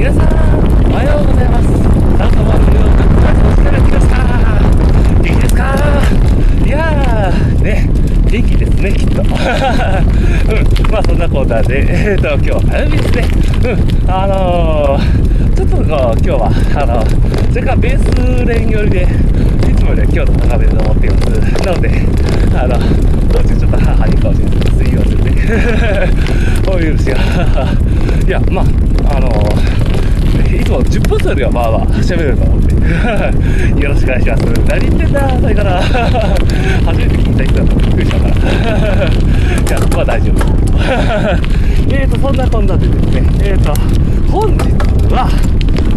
皆さん、おはようございます。サウトバーニューヨーク、お疲れ来ました。元気ですかいやー、ね、元気ですね、きっと。うん、まあそんなコーナーで、えーと、今日は火曜日ですね。うん、あのー、ちょっとこう、今日は、あの、それからベースレーン寄りで、いつもよりは強度高めで登っています。なので、あの、道中ちょっと母に顔してすいませんね。お許しよ。いや、まあ、あのいつも10分よりはまあまあ喋れると思って。よろしくお願いします。何言ってんだそれから。初めて聞いた人だとびっくりしたから。いや、まあ大丈夫。えーと、そんなこんなでですね、えーと、本日は、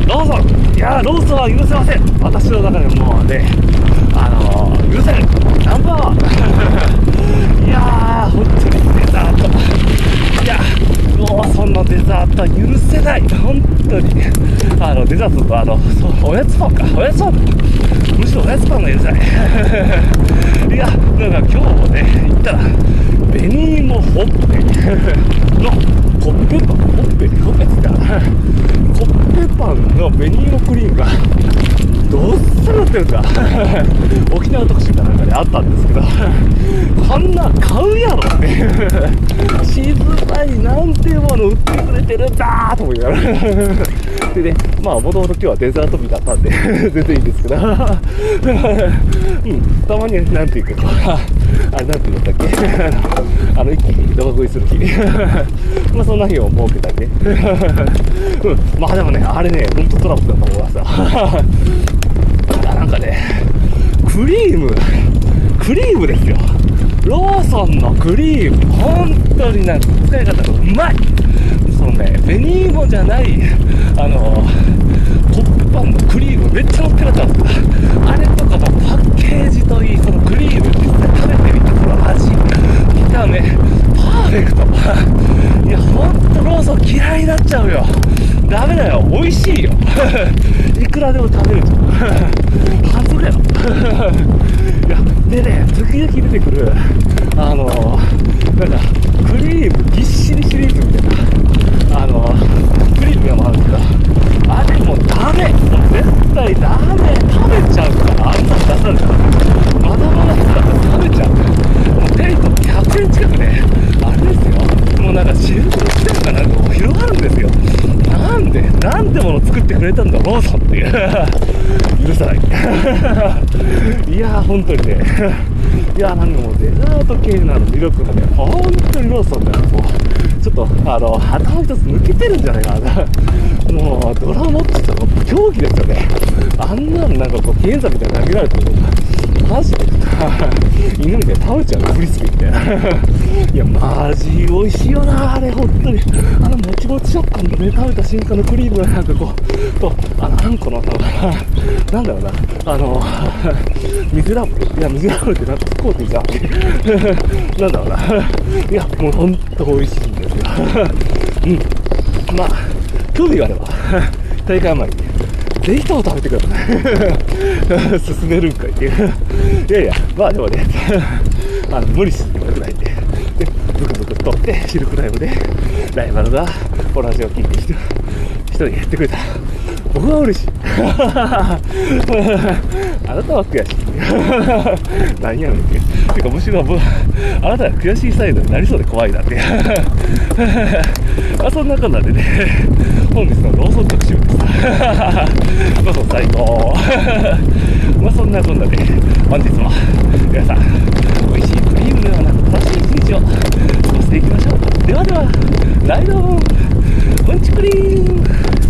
ローソンいやローソンは許せません私の中でもうね、あのー、許せないナンバーワンいやー、本当にデザート。いや、ローソン当許せない本当に。あの、デザートとあの、そう、おやつパンか。おやつパンむしろおやつパンが許せない。いや、なんか今日もね、行ったら、紅芋ほっぺのコッペパン、ほっぺ、ほっぺって言った、コッペパンの紅芋クリームが、どっさり乗ってるんだ。沖縄特集かなんかであったんですけど、こんな買うやろっていう。静かになんていうもの売ってくれてるんだと思いながら。でね、まあ、もともと今日はデザート日だったんで、全然いいんですけど、うん、たまに、なんていうか、あれなんて言うんだっけ、あの、一気に動画食いする日。まあ、そんな日を設けたりね。うん、まあでもね、あれね、ほんとトラブルだと思いますよ。なんかね、クリーム、クリームですよ。ローソンのクリーム、本当になんか使い方がうまい。そのね、紅芋じゃない、あの、コッペパンのクリームめっちゃ乗ってなかった。あれとかのパッケージといい、そのクリーム実際食べてみて、その味、見た目、パーフェクト。いや、ほんとローソン嫌いになっちゃうよ。ダメだよ、美味しいよ。いくらでも食べるじゃん。外れよ。いや、でね、時々出てくる、あの、なんか、クリームぎっしりシリーズみたいな、あの、クリームがもあるんだけど、あれもうダメもう絶対ダメ食べちゃうから、あんなの出されたら。まだまだだ食べちゃう。もうテイト100円近くね、あれですよ。もうなんかシルフしてるかなんかもう広がるんですよ。なんで、もの作ってくれたんだ、ローソンっていう。許さない。いやー、本当にね。いやー、なんかもうデザート系なの魅力がね、本当にローソンだよ。もう、ちょっと、あの、頭一つ抜けてるんじゃないかな。もう、ドラモッチとか競技ですよね。あんなんなんかこう、検査みたいな投げられても、マジで犬みたいに倒れちゃうフリスビーみたいないやマジ美味しいよなあれ本当にもち食感のね食べた瞬間のクリームがなんかこうとあのあんこのなんだろうなあの水ラブルいや水ラブルってなんかスコーティーじゃんなんだろうないやもう本当美味しいんですようんまあ興味があれば大会前にぜひとも食べてください。進めるんかいっていう。いやいや、まあでもね、あの無理してもよくないん、で、ブクブク取って、シルクライブで、ライバルが同じを聞いて一人減ってくれた。僕は嬉しい。あなたは悔しい。何やねんって。てか、むしろ僕、あなたが悔しいサイドになりそうで怖いなって。まあ、そんなこんなでね、本日のローソン特集です。ローソン最高。まあ、そんなこんなで、本日も皆さん、美味しいクリームのような楽しい一日を過ごしていきましょう。ではでは、ライドオン、うんちクリーム